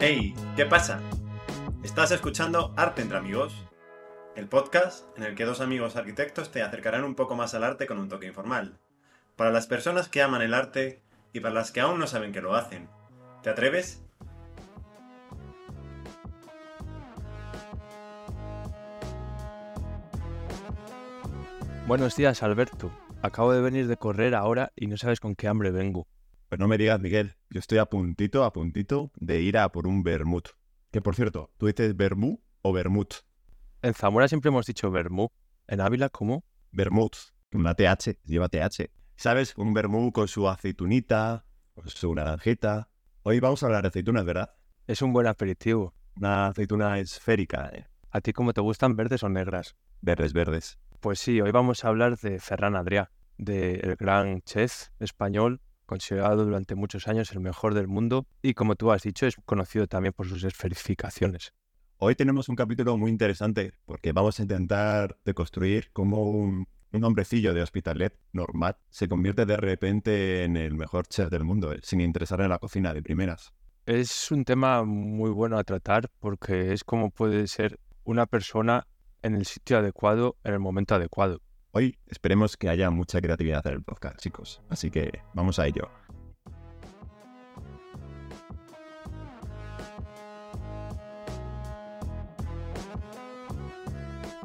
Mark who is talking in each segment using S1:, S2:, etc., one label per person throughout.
S1: Hey, ¿qué pasa? Estás escuchando Arte entre Amigos, el podcast en el que dos amigos arquitectos te acercarán un poco más al arte con un toque informal. Para las personas que aman el arte y para las que aún no saben que lo hacen. ¿Te atreves?
S2: Buenos días, Alberto. Acabo de venir de correr ahora y no sabes con qué hambre vengo.
S3: Pues no me digas, Miguel, yo estoy a puntito, a puntito de ir a por un vermut. Que por cierto, ¿tú dices vermú o vermut?
S2: En Zamora siempre hemos dicho vermú. ¿En Ávila cómo?
S3: Vermut, una TH, lleva TH. ¿Sabes? Un vermú con su aceitunita, con su naranjita. Hoy vamos a hablar de aceitunas, ¿verdad?
S2: Es un buen aperitivo.
S3: Una aceituna esférica, ¿eh?
S2: ¿A ti cómo te gustan verdes o negras?
S3: Verdes, verdes.
S2: Pues sí, hoy vamos a hablar de Ferran Adrià, del gran chef español, considerado durante muchos años el mejor del mundo y como tú has dicho es conocido también por sus esferificaciones.
S3: Hoy tenemos un capítulo muy interesante porque vamos a intentar deconstruir cómo un, un hombrecillo de hospitalet normal se convierte de repente en el mejor chef del mundo, eh, sin interesar en la cocina de primeras.
S2: Es un tema muy bueno a tratar porque es como puede ser una persona en el sitio adecuado, en el momento adecuado.
S3: Hoy esperemos que haya mucha creatividad en el podcast, chicos. Así que vamos a ello.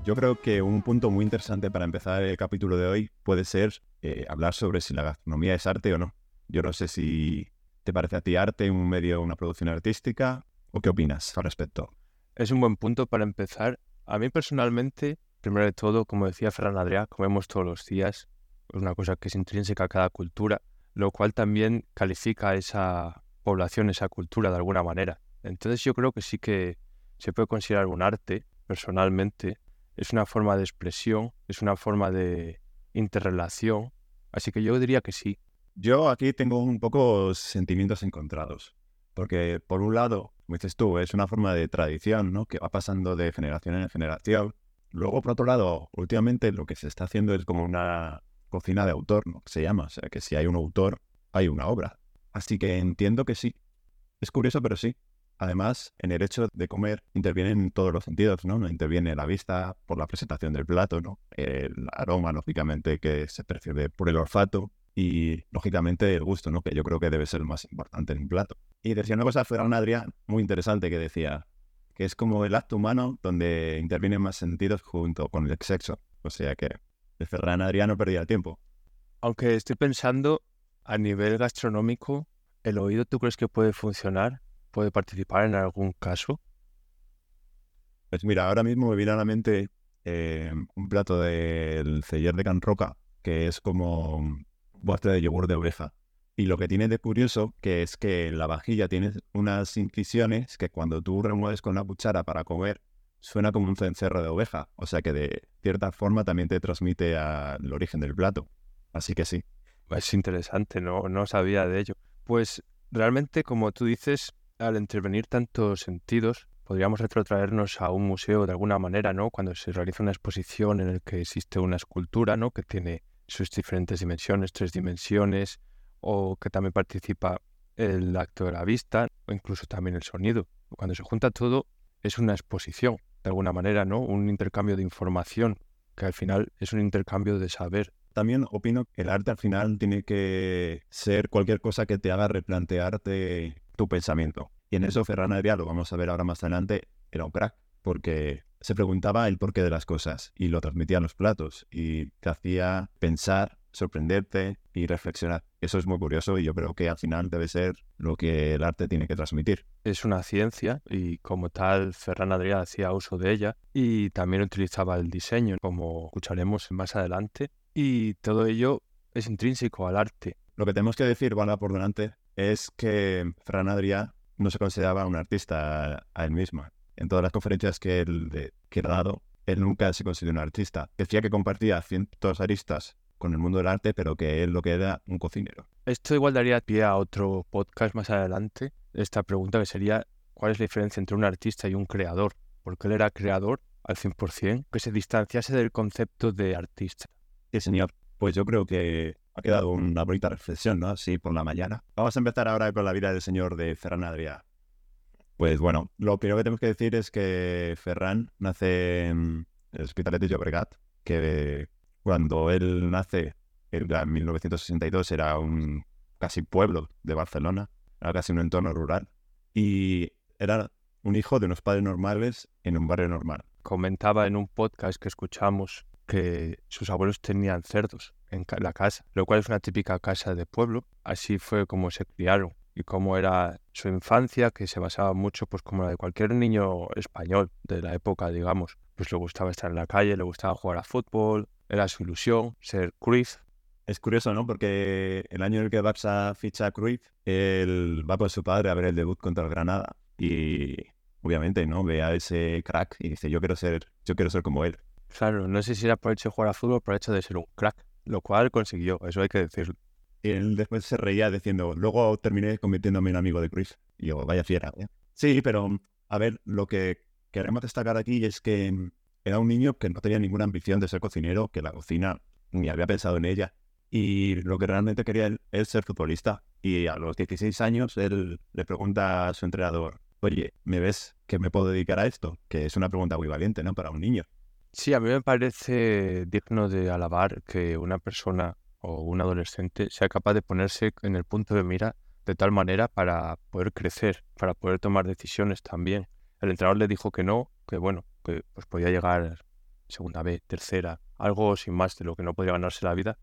S3: Yo creo que un punto muy interesante para empezar el capítulo de hoy puede ser eh, hablar sobre si la gastronomía es arte o no. Yo no sé si te parece a ti arte un medio, una producción artística, o qué opinas al respecto.
S2: Es un buen punto para empezar. A mí personalmente, primero de todo, como decía Ferran Adrià, comemos todos los días. Es una cosa que es intrínseca a cada cultura, lo cual también califica a esa población, esa cultura de alguna manera. Entonces yo creo que sí que se puede considerar un arte, personalmente. Es una forma de expresión, es una forma de interrelación. Así que yo diría que sí.
S3: Yo aquí tengo un poco sentimientos encontrados. Porque por un lado, como dices tú, es una forma de tradición, ¿no? Que va pasando de generación en generación. Luego, por otro lado, últimamente lo que se está haciendo es como una cocina de autor, ¿no? Se llama. O sea, que si hay un autor, hay una obra. Así que entiendo que sí. Es curioso, pero sí. Además, en el hecho de comer intervienen todos los sentidos, ¿no? Interviene la vista por la presentación del plato, ¿no? El aroma, lógicamente, que se percibe por el olfato y, lógicamente, el gusto, ¿no? Que yo creo que debe ser lo más importante en un plato. Y decía una cosa Ferran Adrià muy interesante que decía que es como el acto humano donde intervienen más sentidos junto con el sexo. O sea que el Ferran Adrià no perdía el tiempo.
S2: Aunque estoy pensando a nivel gastronómico, ¿el oído tú crees que puede funcionar? ¿Puede participar en algún caso?
S3: Pues mira, ahora mismo me viene a la mente eh, un plato del celler de Can Roca, que es como un bote de yogur de oveja. Y lo que tiene de curioso que es que la vajilla tienes unas incisiones que cuando tú remueves con la cuchara para comer, suena como un cencerro de oveja. O sea que de cierta forma también te transmite al origen del plato. Así que sí.
S2: Es interesante, no, no sabía de ello. Pues realmente, como tú dices, al intervenir tantos sentidos, podríamos retrotraernos a un museo de alguna manera, ¿no? Cuando se realiza una exposición en la que existe una escultura, ¿no? Que tiene sus diferentes dimensiones, tres dimensiones, o que también participa el acto de la vista, o incluso también el sonido. Cuando se junta todo, es una exposición, de alguna manera, ¿no? Un intercambio de información, que al final es un intercambio de saber.
S3: También opino que el arte al final tiene que ser cualquier cosa que te haga replantearte tu pensamiento. Y en eso Ferran Adrià, lo vamos a ver ahora más adelante, era un crack, porque se preguntaba el porqué de las cosas y lo transmitía en los platos y te hacía pensar, sorprenderte y reflexionar. Eso es muy curioso y yo creo que al final debe ser lo que el arte tiene que transmitir.
S2: Es una ciencia y como tal Ferran Adrià hacía uso de ella y también utilizaba el diseño, como escucharemos más adelante, y todo ello es intrínseco al arte.
S3: Lo que tenemos que decir, van por delante, es que Ferran Adrià no se consideraba un artista a él mismo. En todas las conferencias que él, de, que ha dado, él nunca se consideró un artista. Decía que compartía cientos aristas con el mundo del arte, pero que él lo que era un cocinero.
S2: Esto igual daría pie a otro podcast más adelante, esta pregunta que sería ¿cuál es la diferencia entre un artista y un creador? Porque él era creador al 100%, que se distanciase del concepto de artista.
S3: Sí, señor. Pues yo creo que ha quedado una bonita reflexión, ¿no? Así por la mañana. Vamos a empezar ahora con la vida del señor de Ferran Adrià. Pues bueno, lo primero que tenemos que decir es que Ferran nace en el Hospitalet de Llobregat, que cuando él nace en 1962 era un casi pueblo de Barcelona, era casi un entorno rural, y era un hijo de unos padres normales en un barrio normal.
S2: Comentaba en un podcast que escuchamos que sus abuelos tenían cerdos en la casa, lo cual es una típica casa de pueblo. Así fue como se criaron y cómo era su infancia, que se basaba mucho, pues como la de cualquier niño español de la época, digamos. Pues le gustaba estar en la calle, le gustaba jugar a fútbol, era su ilusión ser Cruyff.
S3: Es curioso, ¿no? Porque el año en el que Barça ficha a Cruyff, él va con su padre a ver el debut contra el Granada y obviamente, ¿no? Ve a ese crack y dice, yo quiero ser, yo quiero ser como él.
S2: Claro, no sé si era por el hecho de jugar a fútbol o por el hecho de ser un crack, lo cual consiguió, eso hay que decirlo.
S3: Y él después se reía diciendo, luego terminé convirtiéndome en amigo de Chris. Y yo, vaya fiera. ¿eh? Sí, pero a ver, lo que queremos destacar aquí es que era un niño que no tenía ninguna ambición de ser cocinero, que la cocina ni había pensado en ella. Y lo que realmente quería es ser futbolista. Y a los 16 años él le pregunta a su entrenador, oye, ¿me ves que me puedo dedicar a esto? Que es una pregunta muy valiente, ¿no? Para un niño.
S2: Sí, a mí me parece digno de alabar que una persona o un adolescente sea capaz de ponerse en el punto de mira de tal manera para poder crecer, para poder tomar decisiones también. El entrenador le dijo que no, que bueno, que pues podía llegar segunda vez, tercera, algo sin más de lo que no podía ganarse la vida.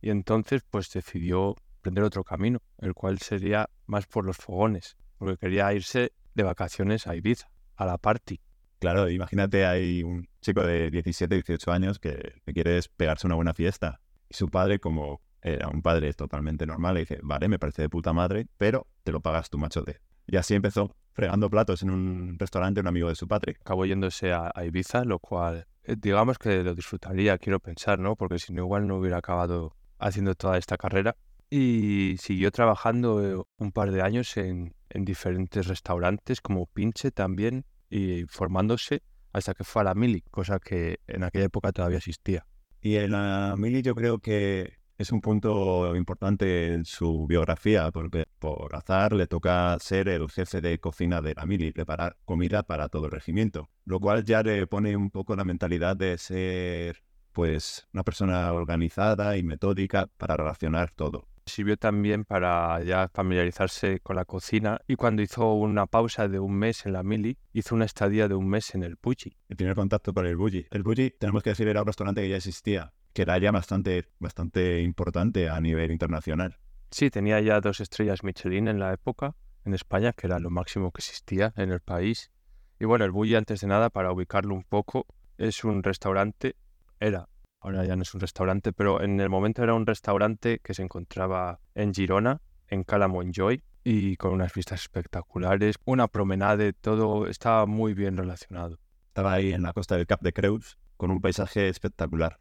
S2: Y entonces pues decidió prender otro camino, el cual sería más por los fogones, porque quería irse de vacaciones a Ibiza, a la party.
S3: Claro, imagínate, hay un chico de 17, 18 años que, que quiere pegarse una buena fiesta y su padre, como era un padre totalmente normal, le dice, vale, me parece de puta madre, pero te lo pagas tu machote. Y así empezó, fregando platos en un restaurante un amigo de su padre.
S2: Acabó yéndose a, Ibiza, lo cual, eh, digamos que lo disfrutaría, quiero pensar, ¿no? Porque si no, igual no hubiera acabado haciendo toda esta carrera. Y siguió trabajando eh, un par de años en, en diferentes restaurantes, como Pinche también, y formándose hasta que fue a la Mili, cosa que en aquella época todavía existía.
S3: Y en la Mili yo creo que es un punto importante en su biografía, porque por azar le toca ser el jefe de cocina de la Mili y preparar comida para todo el regimiento, lo cual ya le pone un poco la mentalidad de ser pues una persona organizada y metódica para relacionar todo
S2: sirvió también para ya familiarizarse con la cocina y cuando hizo una pausa de un mes en la Mili, hizo una estadía de un mes en el Bulli.
S3: El primer contacto con el Bulli. El Bulli, tenemos que decir, era un restaurante que ya existía, que era ya bastante, bastante importante a nivel internacional.
S2: Sí, tenía ya dos estrellas Michelin en la época, en España, que era lo máximo que existía en el país. Y bueno, el Bulli, antes de nada, para ubicarlo un poco, es un restaurante, era ahora ya no es un restaurante, pero en el momento era un restaurante que se encontraba en Girona, en Cala Montjoy, y con unas vistas espectaculares, una promenade, todo estaba muy bien relacionado.
S3: Estaba ahí en la costa del Cap de Creus, con un paisaje espectacular.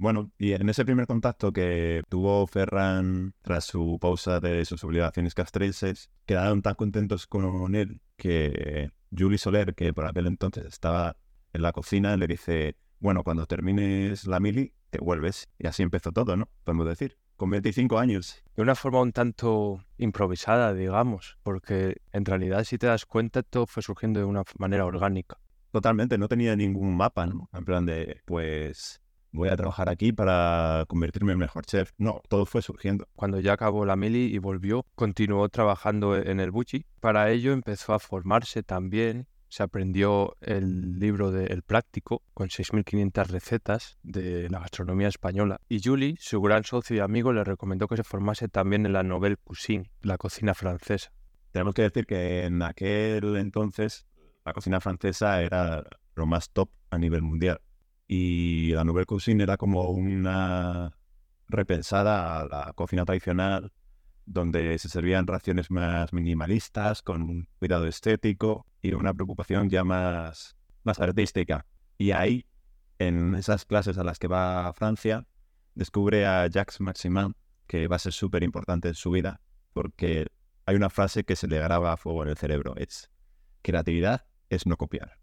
S3: Bueno, y en ese primer contacto que tuvo Ferran tras su pausa de sus obligaciones castrenses, quedaron tan contentos con él que Julie Soler, que por aquel entonces estaba en la cocina, le dice, bueno, cuando termines la mili, te vuelves. Y así empezó todo, ¿no? Podemos decir. Con 25 años.
S2: De una forma un tanto improvisada, digamos, porque en realidad, si te das cuenta, todo fue surgiendo de una manera orgánica.
S3: Totalmente, no tenía ningún mapa, ¿no? En plan de, pues, voy a trabajar aquí para convertirme en mejor chef. No, todo fue surgiendo.
S2: Cuando ya acabó la mili y volvió, continuó trabajando en el Buchi. Para ello empezó a formarse también se aprendió el libro de El Práctico con 6.500 recetas de la gastronomía española. Y Julie, su gran socio y amigo, le recomendó que se formase también en la Nouvelle Cuisine, la cocina francesa.
S3: Tenemos que decir que en aquel entonces la cocina francesa era lo más top a nivel mundial. Y la Nouvelle Cuisine era como una repensada a la cocina tradicional donde se servían raciones más minimalistas, con un cuidado estético y una preocupación ya más, más artística. Y ahí, en esas clases a las que va a Francia, descubre a Jacques Maximin, que va a ser súper importante en su vida, porque hay una frase que se le graba a fuego en el cerebro, es creatividad es no copiar.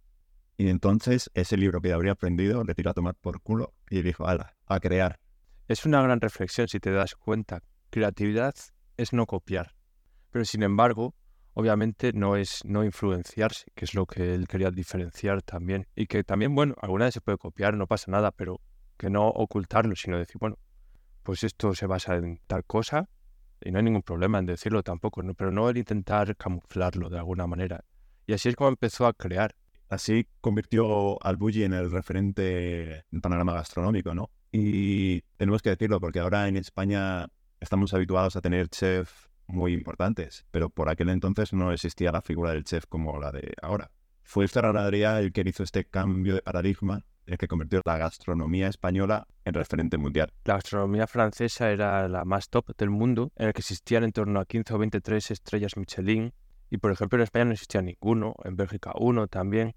S3: Y entonces ese libro que habría aprendido le tiró a tomar por culo y dijo, ala, a crear.
S2: Es una gran reflexión si te das cuenta. Creatividad es no copiar. Pero sin embargo, obviamente no es no influenciarse, que es lo que él quería diferenciar también. Y que también, bueno, alguna vez se puede copiar, no pasa nada, pero que no ocultarlo, sino decir, bueno, pues esto se basa en tal cosa y no hay ningún problema en decirlo tampoco, ¿no? pero no el intentar camuflarlo de alguna manera. Y así es como empezó a crear.
S3: Así convirtió al Bulli en el referente en panorama gastronómico, ¿no? Y tenemos que decirlo porque ahora en España estamos habituados a tener chefs muy importantes, pero por aquel entonces no existía la figura del chef como la de ahora. Fue Adrià el que hizo este cambio de paradigma, el que convirtió la gastronomía española en referente mundial.
S2: La gastronomía francesa era la más top del mundo, en el que existían en torno a 15 o 23 estrellas Michelin, y por ejemplo en España no existía ninguno, en Bélgica uno también,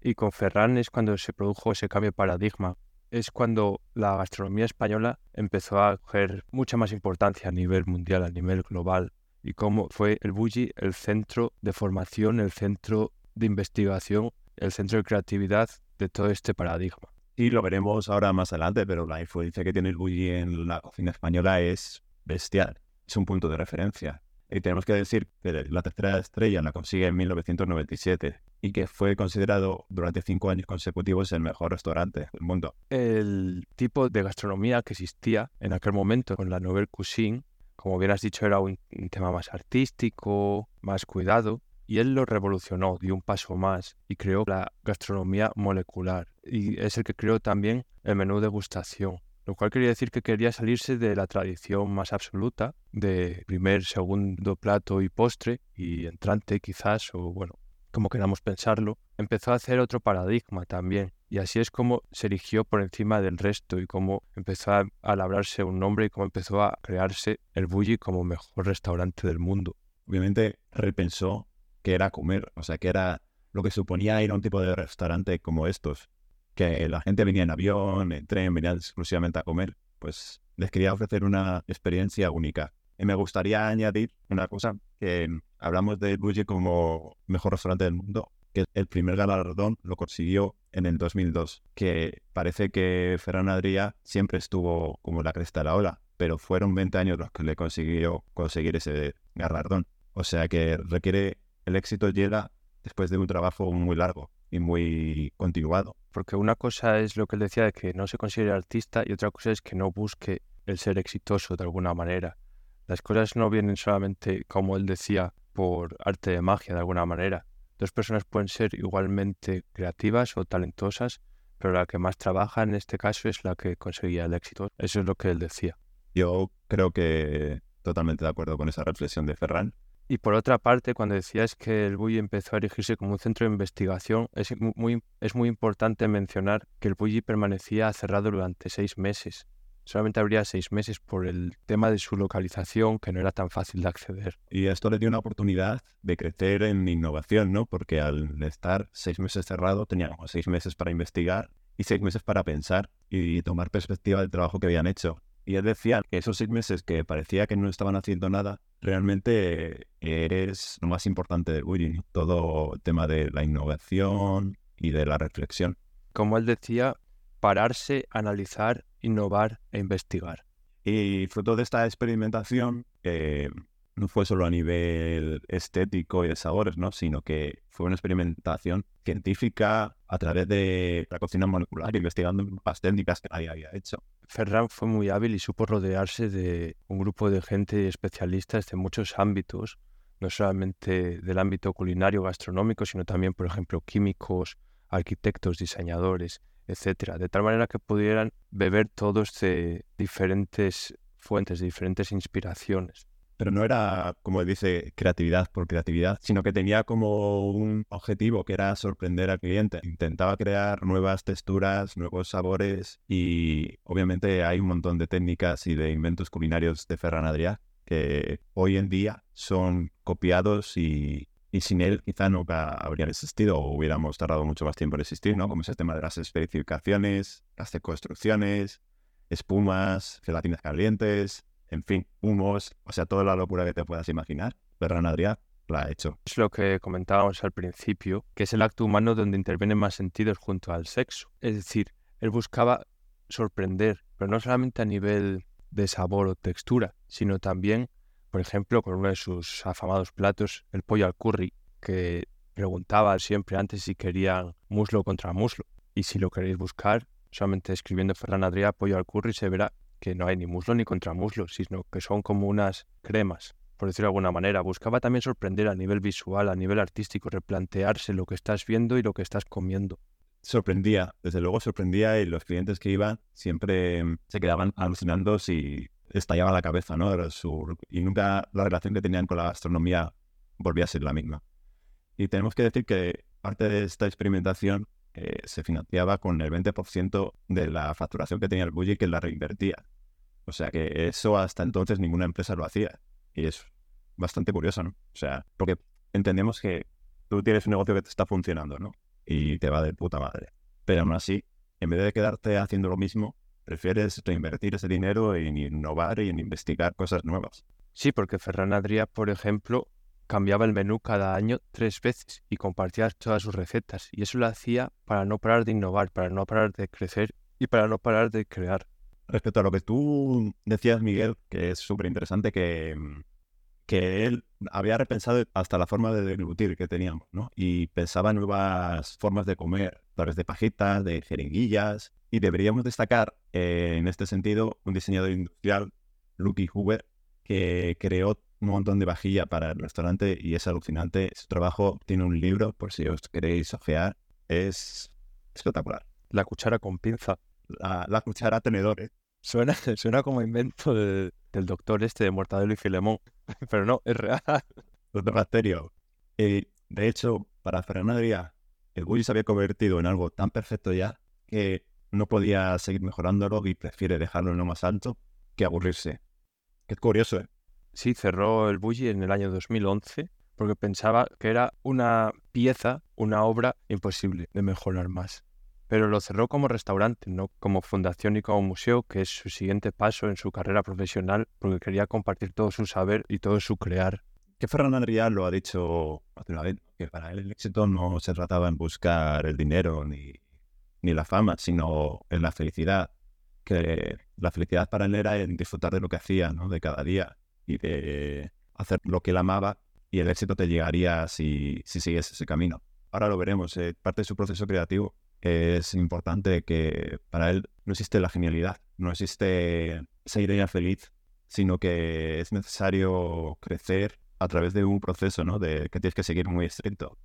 S2: y con Ferran es cuando se produjo ese cambio de paradigma. Es cuando la gastronomía española empezó a coger mucha más importancia a nivel mundial, a nivel global, y cómo fue el Bulli el centro de formación, el centro de investigación, el centro de creatividad de todo este paradigma.
S3: Y lo veremos ahora más adelante, pero la influencia que tiene el Bulli en la cocina española es bestial. Es un punto de referencia. Y tenemos que decir que la tercera estrella la consigue en 1997 y que fue considerado durante cinco años consecutivos el mejor restaurante del mundo.
S2: El tipo de gastronomía que existía en aquel momento con la Nouvelle Cuisine, como bien has dicho, era un, un tema más artístico, más cuidado, y él lo revolucionó, dio un paso más y creó la gastronomía molecular. Y es el que creó también el menú degustación, lo cual quería decir que quería salirse de la tradición más absoluta de primer, segundo plato y postre y entrante quizás, o bueno, como queramos pensarlo, empezó a hacer otro paradigma también. Y así es como se erigió por encima del resto y cómo empezó a, labrarse un nombre y cómo empezó a crearse el Bulli como mejor restaurante del mundo.
S3: Obviamente repensó que era comer, o sea, que era lo que suponía ir a un tipo de restaurante como estos que la gente venía en avión, en tren, venía exclusivamente a comer, pues les quería ofrecer una experiencia única. Y me gustaría añadir una cosa, que hablamos de Bulli como mejor restaurante del mundo, que el primer galardón lo consiguió en el 2002, que parece que Ferran Adrià siempre estuvo como la cresta de la ola, pero fueron 20 años los que le consiguió conseguir ese galardón. O sea que requiere, el éxito llega después de un trabajo muy largo y muy continuado.
S2: Porque una cosa es lo que él decía de que no se considere artista y otra cosa es que no busque el ser exitoso de alguna manera. Las cosas no vienen solamente, como él decía, por arte de magia de alguna manera. Dos personas pueden ser igualmente creativas o talentosas, pero la que más trabaja en este caso es la que conseguía el éxito. Eso es lo que él decía.
S3: Yo creo que totalmente de acuerdo con esa reflexión de Ferran.
S2: Y por otra parte, cuando decías que el Bulli empezó a erigirse como un centro de investigación, es muy, es muy importante mencionar que el Bulli permanecía cerrado durante seis meses. Solamente habría seis meses por el tema de su localización, que no era tan fácil de acceder.
S3: Y esto le dio una oportunidad de crecer en innovación, ¿no? Porque al estar seis meses cerrado, teníamos seis meses para investigar y seis meses para pensar y tomar perspectiva del trabajo que habían hecho. Y él decía que esos seis meses que parecía que no estaban haciendo nada, realmente eres lo más importante del bullying. Todo el tema de la innovación y de la reflexión.
S2: Como él decía, pararse, analizar, innovar e investigar.
S3: Y fruto de esta experimentación, eh, no fue solo a nivel estético y de sabores, ¿no? sino que fue una experimentación científica a través de la cocina molecular, investigando las técnicas que nadie había hecho.
S2: Ferran fue muy hábil y supo rodearse de un grupo de gente especialistas de muchos ámbitos, no solamente del ámbito culinario gastronómico, sino también, por ejemplo, químicos, arquitectos, diseñadores, etcétera, de tal manera que pudieran beber todos de diferentes fuentes, de diferentes inspiraciones
S3: pero no era, como dice, creatividad por creatividad, sino que tenía como un objetivo que era sorprender al cliente. Intentaba crear nuevas texturas, nuevos sabores y obviamente hay un montón de técnicas y de inventos culinarios de Ferran Adrià que hoy en día son copiados y, sin él quizá nunca habrían existido o hubiéramos tardado mucho más tiempo en existir, ¿no? Como ese tema de las especificaciones, las construcciones, espumas, gelatinas calientes, en fin, humos, o sea, toda la locura que te puedas imaginar. Ferran Adrià la ha hecho.
S2: Es lo que comentábamos al principio, que es el acto humano donde intervienen más sentidos junto al sexo. Es decir, él buscaba sorprender, pero no solamente a nivel de sabor o textura, sino también por ejemplo, con uno de sus afamados platos, el pollo al curry, que preguntaba siempre antes si querían muslo contra muslo. Y si lo queréis buscar, solamente escribiendo Ferran Adrià pollo al curry se verá que no hay ni muslo ni contramuslo, sino que son como unas cremas, por decirlo de alguna manera. Buscaba también sorprender a nivel visual, a nivel artístico, replantearse lo que estás viendo y lo que estás comiendo.
S3: Sorprendía, desde luego sorprendía y los clientes que iban siempre mm, se quedaban alucinando si estallaba la cabeza, ¿no? y nunca la relación que tenían con la gastronomía volvía a ser la misma. Y tenemos que decir que parte de esta experimentación eh, se financiaba con el 20% de la facturación que tenía el Bulli que la reinvertía. O sea que eso hasta entonces ninguna empresa lo hacía. Y es bastante curioso, ¿no? O sea, porque entendemos que tú tienes un negocio que te está funcionando, ¿no? Y te va de puta madre. Pero aún así, en vez de quedarte haciendo lo mismo, prefieres reinvertir ese dinero en innovar y en investigar cosas nuevas.
S2: Sí, porque Ferran Adrià, por ejemplo, cambiaba el menú cada año tres veces y compartía todas sus recetas. Y eso lo hacía para no parar de innovar, para no parar de crecer y para no parar de crear.
S3: Respecto a lo que tú decías, Miguel, que es súper interesante, que, que él había repensado hasta la forma de deglutir que teníamos, ¿no? Y pensaba en nuevas formas de comer, a de pajitas, de jeringuillas. Y deberíamos destacar, eh, en este sentido, un diseñador industrial, Lucky Huber, que creó un montón de vajilla para el restaurante y es alucinante. Su trabajo tiene un libro, por si os queréis ojear, es espectacular.
S2: La cuchara con pinza.
S3: La, cuchara tenedor, ¿eh?
S2: Suena, suena como invento del doctor este de Mortadelo y Filemón, pero no, es real.
S3: Doctor Bacterio. Eh, de hecho, para Fernandría, el Bulli se había convertido en algo tan perfecto ya que no podía seguir mejorándolo y prefiere dejarlo en lo más alto que aburrirse. Qué curioso, ¿eh?
S2: Sí, cerró el Bulli en el año 2011 porque pensaba que era una pieza, una obra imposible de mejorar más. Pero lo cerró como restaurante, no como fundación y como museo, que es su siguiente paso en su carrera profesional, porque quería compartir todo su saber y todo su crear.
S3: Que Ferran Adrià lo ha dicho una vez, que para él el éxito no se trataba en buscar el dinero ni, ni la fama, sino en la felicidad. Que la felicidad para él era en disfrutar de lo que hacía, ¿no? de cada día y de hacer lo que él amaba y el éxito te llegaría si, si sigues ese camino. Ahora lo veremos, eh, parte de su proceso creativo es importante que para él no existe la genialidad, no existe esa idea feliz, sino que es necesario crecer a través de un proceso ¿no? de, que tienes que seguir muy estricto.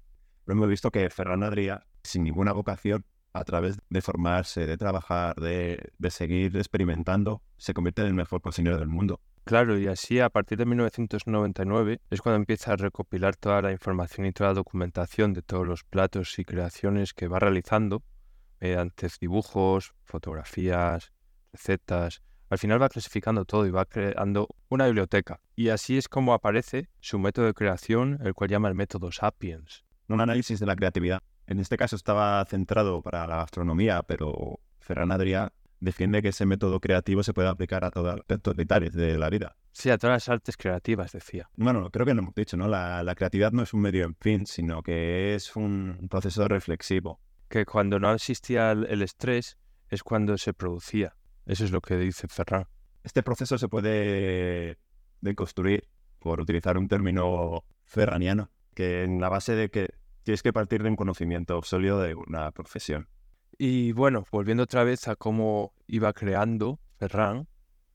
S3: Pero hemos visto que Ferran Adrià, sin ninguna vocación, a través de formarse, de trabajar, de, de seguir experimentando, se convierte en el mejor cocinero del mundo.
S2: Claro, y así a partir de 1999 es cuando empieza a recopilar toda la información y toda la documentación de todos los platos y creaciones que va realizando mediante dibujos, fotografías, recetas. Al final va clasificando todo y va creando una biblioteca. Y así es como aparece su método de creación, el cual llama el método Sapiens.
S3: Un análisis de la creatividad. En este caso estaba centrado para la gastronomía, pero Ferran Adrià defiende que ese método creativo se puede aplicar a todos los aspectos vitales de la vida.
S2: Sí, a todas las artes creativas, decía.
S3: Bueno, creo que lo hemos dicho, ¿no? La, la creatividad no es un medio en fin, sino que es un proceso reflexivo.
S2: Que cuando no existía el, estrés es cuando se producía. Eso es lo que dice Ferran.
S3: Este proceso se puede deconstruir, por utilizar un término ferraniano, que en la base de que tienes que partir de un conocimiento sólido de una profesión.
S2: Y bueno, volviendo otra vez a cómo iba creando Ferran,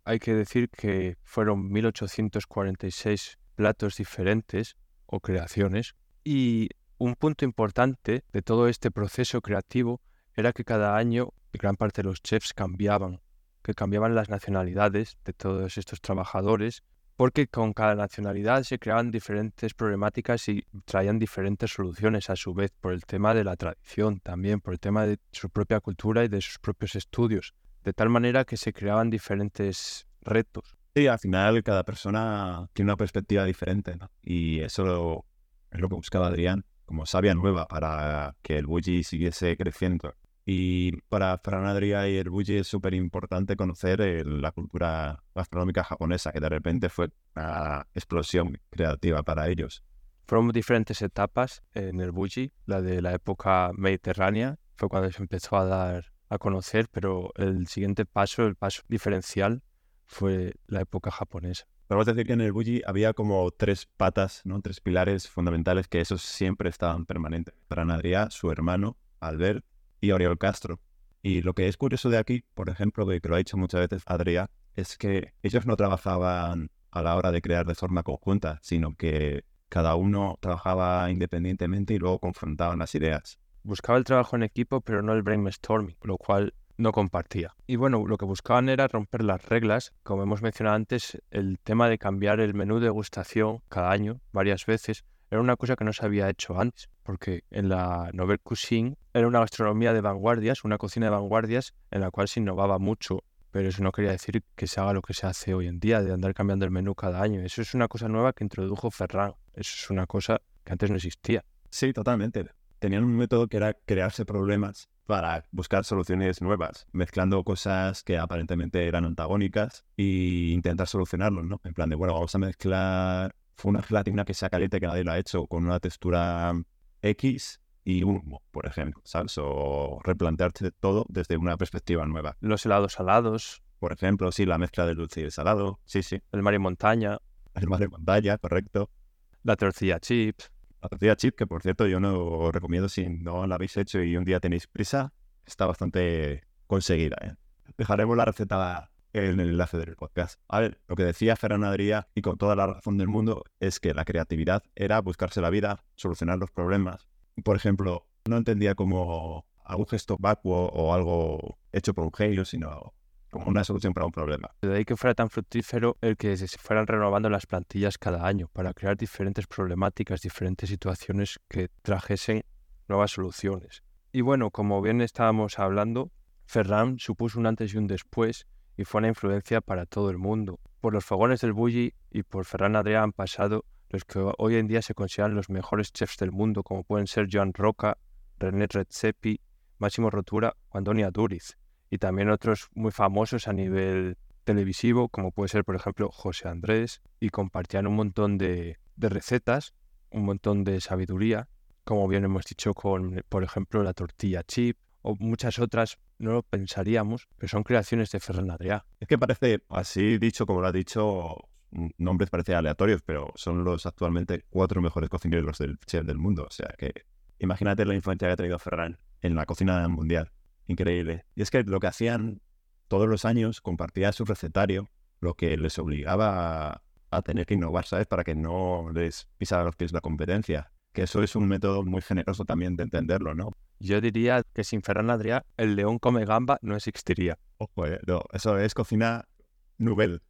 S2: hay que decir que fueron 1846 platos diferentes o creaciones y un punto importante de todo este proceso creativo era que cada año gran parte de los chefs cambiaban, que cambiaban las nacionalidades de todos estos trabajadores porque con cada nacionalidad se creaban diferentes problemáticas y traían diferentes soluciones a su vez por el tema de la tradición también, por el tema de su propia cultura y de sus propios estudios, de tal manera que se creaban diferentes retos.
S3: Sí, al final cada persona tiene una perspectiva diferente y eso es lo que buscaba Adrián como sabia nueva para que el Buji siguiese creciendo y para Fran Adria y el Buji es súper importante conocer eh, la cultura gastronómica japonesa, que de repente fue una explosión creativa para ellos.
S2: Fueron diferentes etapas en el Buji. La de la época mediterránea fue cuando se empezó a dar a conocer, pero el siguiente paso, el paso diferencial, fue la época japonesa.
S3: Podemos decir que en el Bulli había como tres patas, ¿no? Tres pilares fundamentales que esos siempre estaban permanentes. Fran Adrià, su hermano, Albert y Oriol Castro. Y lo que es curioso de aquí, por ejemplo, que lo ha dicho muchas veces Adrià, es que ellos no trabajaban a la hora de crear de forma conjunta, sino que cada uno trabajaba independientemente y luego confrontaban las ideas.
S2: Buscaba el trabajo en equipo, pero no el brainstorming, lo cual no compartía. Y bueno, lo que buscaban era romper las reglas. Como hemos mencionado antes, el tema de cambiar el menú de degustación cada año, varias veces, era una cosa que no se había hecho antes, porque en la Nouvelle Cuisine era una gastronomía de vanguardias, una cocina de vanguardias en la cual se innovaba mucho, pero eso no quería decir que se haga lo que se hace hoy en día, de andar cambiando el menú cada año. Eso es una cosa nueva que introdujo Ferran, eso es una cosa que antes no existía.
S3: Sí, totalmente. Tenían un método que era crearse problemas para buscar soluciones nuevas, mezclando cosas que aparentemente eran antagónicas e intentar solucionarlos, ¿no? En plan de, bueno, vamos a mezclar fue una gelatina que sea caliente que nadie lo ha hecho con una textura X y humo, por ejemplo, ¿sabes? O replantearse todo desde una perspectiva nueva.
S2: Los helados salados.
S3: Por ejemplo, sí, la mezcla del dulce y el salado, sí, sí.
S2: El mar y montaña.
S3: El mar y montaña, correcto.
S2: La tortilla chip.
S3: La tortilla chip, que por cierto yo no os recomiendo si no la habéis hecho y un día tenéis prisa, está bastante conseguida. ¿eh? Dejaremos la receta en el enlace del podcast. A ver, lo que decía Ferran Adrià, y con toda la razón del mundo, es que la creatividad era buscarse la vida, solucionar los problemas. Por ejemplo, no entendía como algún gesto vacuo o algo hecho por un genio, sino como una solución para un problema.
S2: De ahí que fuera tan fructífero el que se fueran renovando las plantillas cada año para crear diferentes problemáticas, diferentes situaciones que trajesen nuevas soluciones. Y bueno, como bien estábamos hablando, Ferran supuso un antes y un después y fue una influencia para todo el mundo. Por los fogones del Bulli y por Ferran Adrià han pasado los que hoy en día se consideran los mejores chefs del mundo, como pueden ser Joan Roca, René Redzepi, Máximo Rotura o Antonia Duriz, y también otros muy famosos a nivel televisivo, como puede ser, por ejemplo, José Andrés, y compartían un montón de, de recetas, un montón de sabiduría, como bien hemos dicho con, por ejemplo, la tortilla chip o muchas otras no lo pensaríamos, pero son creaciones de Ferran Adrià.
S3: Es que parece, así dicho, como lo ha dicho, nombres parecen aleatorios, pero son los actualmente cuatro mejores cocineros del chef del mundo. O sea que imagínate la influencia que ha tenido Ferran en la cocina mundial. Increíble. Y es que lo que hacían todos los años, compartía su recetario, lo que les obligaba a, tener que innovar, ¿sabes? Para que no les pisara los pies la competencia. Que eso es un método muy generoso también de entenderlo, ¿no?
S2: Yo diría que sin Ferran Adrià, el león come gamba no existiría.
S3: Ojo, eh, no, eso es cocina nouvelle.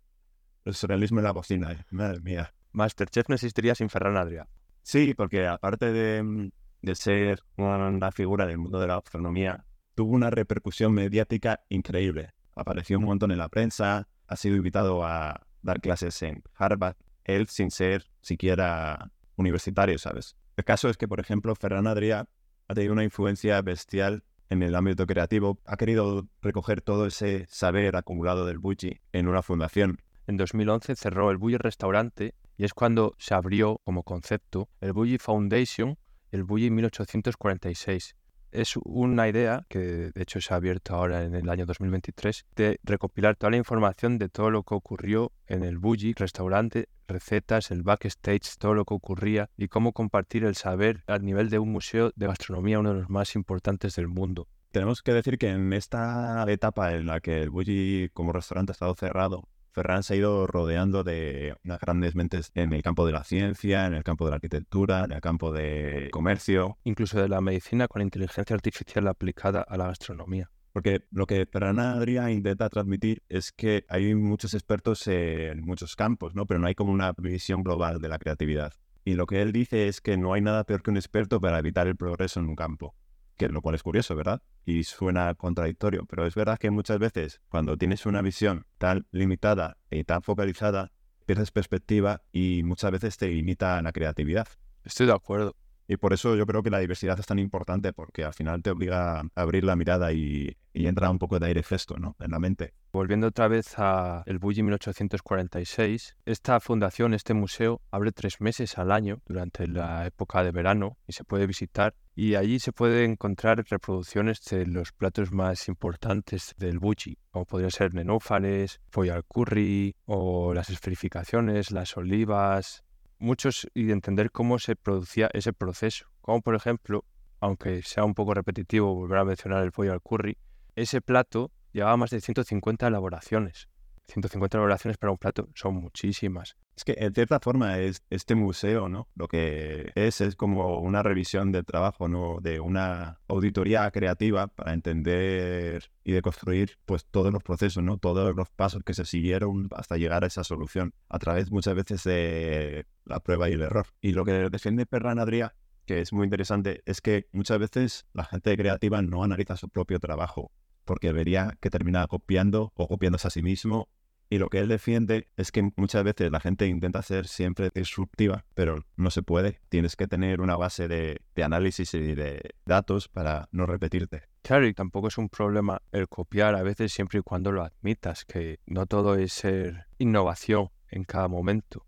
S3: El surrealismo en la cocina, eh, madre mía.
S2: Masterchef no existiría sin Ferran Adrià.
S3: Sí, porque aparte de, de ser una figura del mundo de la gastronomía, tuvo una repercusión mediática increíble. Apareció un montón en la prensa, ha sido invitado a dar clases en Harvard, él sin ser siquiera universitario, ¿sabes? El caso es que, por ejemplo, Ferran Adrià ha tenido una influencia bestial en el ámbito creativo. Ha querido recoger todo ese saber acumulado del Bulli en una fundación.
S2: En 2011 cerró el Bulli Restaurante y es cuando se abrió como concepto el Bulli Foundation, el Bulli 1846 es una idea que de hecho se ha abierto ahora en el año 2023 de recopilar toda la información de todo lo que ocurrió en el Bulli, restaurante, recetas, el backstage, todo lo que ocurría y cómo compartir el saber a nivel de un museo de gastronomía, uno de los más importantes del mundo.
S3: Tenemos que decir que en esta etapa en la que el Bulli como restaurante ha estado cerrado, Ferran se ha ido rodeando de unas grandes mentes en el campo de la ciencia, en el campo de la arquitectura, en el campo de comercio.
S2: Incluso de la medicina con la inteligencia artificial aplicada a la gastronomía.
S3: Porque lo que Ferran Adrià intenta transmitir es que hay muchos expertos en muchos campos, ¿no? Pero no hay como una visión global de la creatividad. Y lo que él dice es que no hay nada peor que un experto para evitar el progreso en un campo que lo cual es curioso, ¿verdad? Y suena contradictorio, pero es verdad que muchas veces cuando tienes una visión tan limitada y tan focalizada, pierdes perspectiva y muchas veces te limita la creatividad.
S2: Estoy de acuerdo.
S3: Y por eso yo creo que la diversidad es tan importante, porque al final te obliga a abrir la mirada y, entra un poco de aire fresco ¿no? en la mente.
S2: Volviendo otra vez a el Bulli 1846, esta fundación, este museo, abre tres meses al año durante la época de verano y se puede visitar. Y allí se puede encontrar reproducciones de los platos más importantes del Bulli, como podría ser nenúfares, pollo al curry o las esferificaciones, las olivas, muchos y entender cómo se producía ese proceso. Como por ejemplo, aunque sea un poco repetitivo volver a mencionar el pollo al curry, ese plato llevaba más de 150 elaboraciones. 150 elaboraciones para un plato son muchísimas.
S3: Es que en cierta forma es este museo, ¿no? Lo que es es como una revisión del trabajo, ¿no? De una auditoría creativa para entender y de construir pues todos los procesos, ¿no? Todos los pasos que se siguieron hasta llegar a esa solución a través muchas veces de la prueba y el error. Y lo que defiende Perran Adrià que es muy interesante, es que muchas veces la gente creativa no analiza su propio trabajo, porque vería que termina copiando o copiándose a sí mismo y lo que él defiende es que muchas veces la gente intenta ser siempre disruptiva, pero no se puede. Tienes que tener una base de, análisis y de datos para no repetirte.
S2: Claro, y tampoco es un problema el copiar a veces siempre y cuando lo admitas, que no todo es ser innovación en cada momento,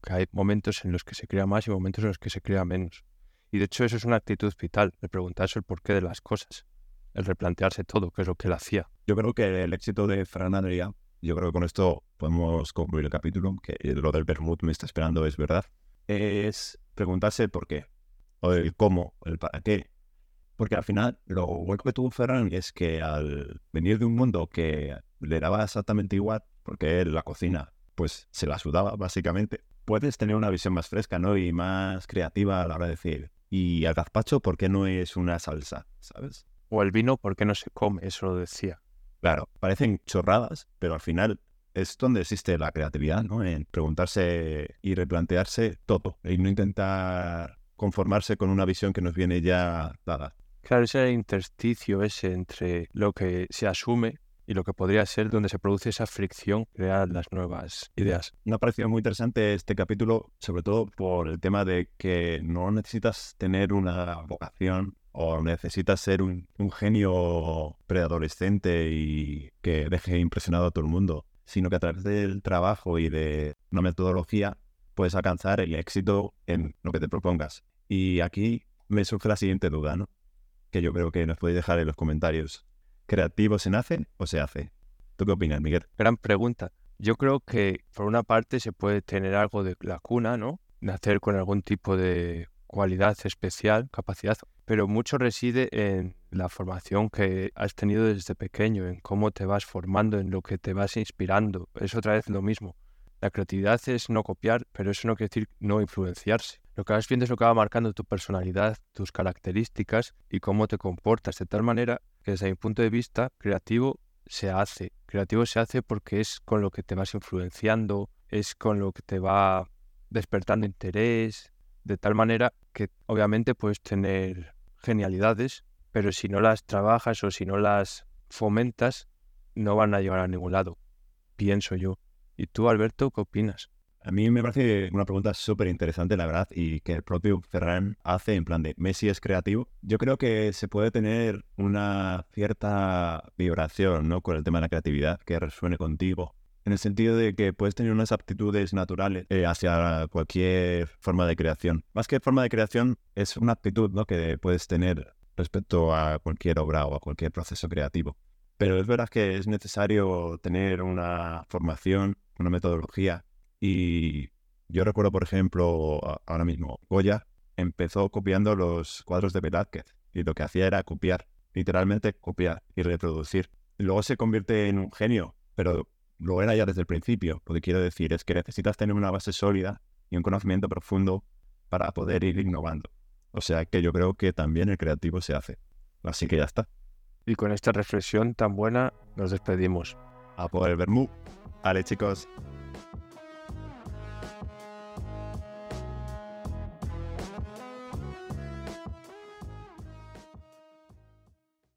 S2: que hay momentos en los que se crea más y momentos en los que se crea menos. Y de hecho eso es una actitud vital, el preguntarse el porqué de las cosas, el replantearse todo, que es lo que él hacía.
S3: Yo creo que el éxito de Fran Adrià yo creo que con esto podemos concluir el capítulo, que lo del Bermud me está esperando es verdad, es preguntarse por qué, o el cómo, el para qué. Porque al final lo bueno que tuvo Ferran es que al venir de un mundo que le daba exactamente igual, porque él la cocina pues se la sudaba básicamente, puedes tener una visión más fresca ¿no? y más creativa a la hora de decir, y el gazpacho, ¿por qué no es una salsa? ¿Sabes?
S2: O el vino, ¿por qué no se come? Eso lo decía.
S3: Claro, parecen chorradas, pero al final es donde existe la creatividad, ¿no? En preguntarse y replantearse todo y no intentar conformarse con una visión que nos viene ya dada.
S2: Claro, ese intersticio ese entre lo que se asume y lo que podría ser donde se produce esa fricción, crear las nuevas ideas.
S3: Me ha parecido muy interesante este capítulo, sobre todo por el tema de que no necesitas tener una vocación o necesitas ser un, genio preadolescente y que deje impresionado a todo el mundo, sino que a través del trabajo y de una metodología puedes alcanzar el éxito en lo que te propongas. Y aquí me surge la siguiente duda, ¿no? Que yo creo que nos podéis dejar en los comentarios. ¿Creativo se nace o se hace? ¿Tú qué opinas, Miguel?
S2: Gran pregunta. Yo creo que por una parte se puede tener algo de lacuna, ¿no? Nacer con algún tipo de cualidad especial, capacidad, pero mucho reside en la formación que has tenido desde pequeño, en cómo te vas formando, en lo que te vas inspirando. Es otra vez lo mismo. La creatividad es no copiar, pero eso no quiere decir no influenciarse. Lo que vas viendo es lo que va marcando tu personalidad, tus características y cómo te comportas, de tal manera que desde mi punto de vista, creativo se hace. Creativo se hace porque es con lo que te vas influenciando, es con lo que te va despertando interés, de tal manera que obviamente puedes tener genialidades, pero si no las trabajas o si no las fomentas, no van a llegar a ningún lado, pienso yo. ¿Y tú, Alberto, qué opinas?
S3: A mí me parece una pregunta súper interesante, la verdad, y que el propio Ferran hace en plan de Messi es creativo. Yo creo que se puede tener una cierta vibración ¿no? con el tema de la creatividad que resuene contigo en el sentido de que puedes tener unas aptitudes naturales eh, hacia cualquier forma de creación. Más que forma de creación, es una actitud ¿no? que puedes tener respecto a cualquier obra o a cualquier proceso creativo. Pero es verdad que es necesario tener una formación, una metodología. Y yo recuerdo, por ejemplo, ahora mismo, Goya empezó copiando los cuadros de Velázquez y lo que hacía era copiar, literalmente copiar y reproducir. luego se convierte en un genio, pero lo era ya desde el principio. Lo que quiero decir es que necesitas tener una base sólida y un conocimiento profundo para poder ir innovando. O sea que yo creo que también el creativo se hace. Así que ya está.
S2: Y con esta reflexión tan buena nos despedimos.
S3: A por el vermú. Vale, chicos.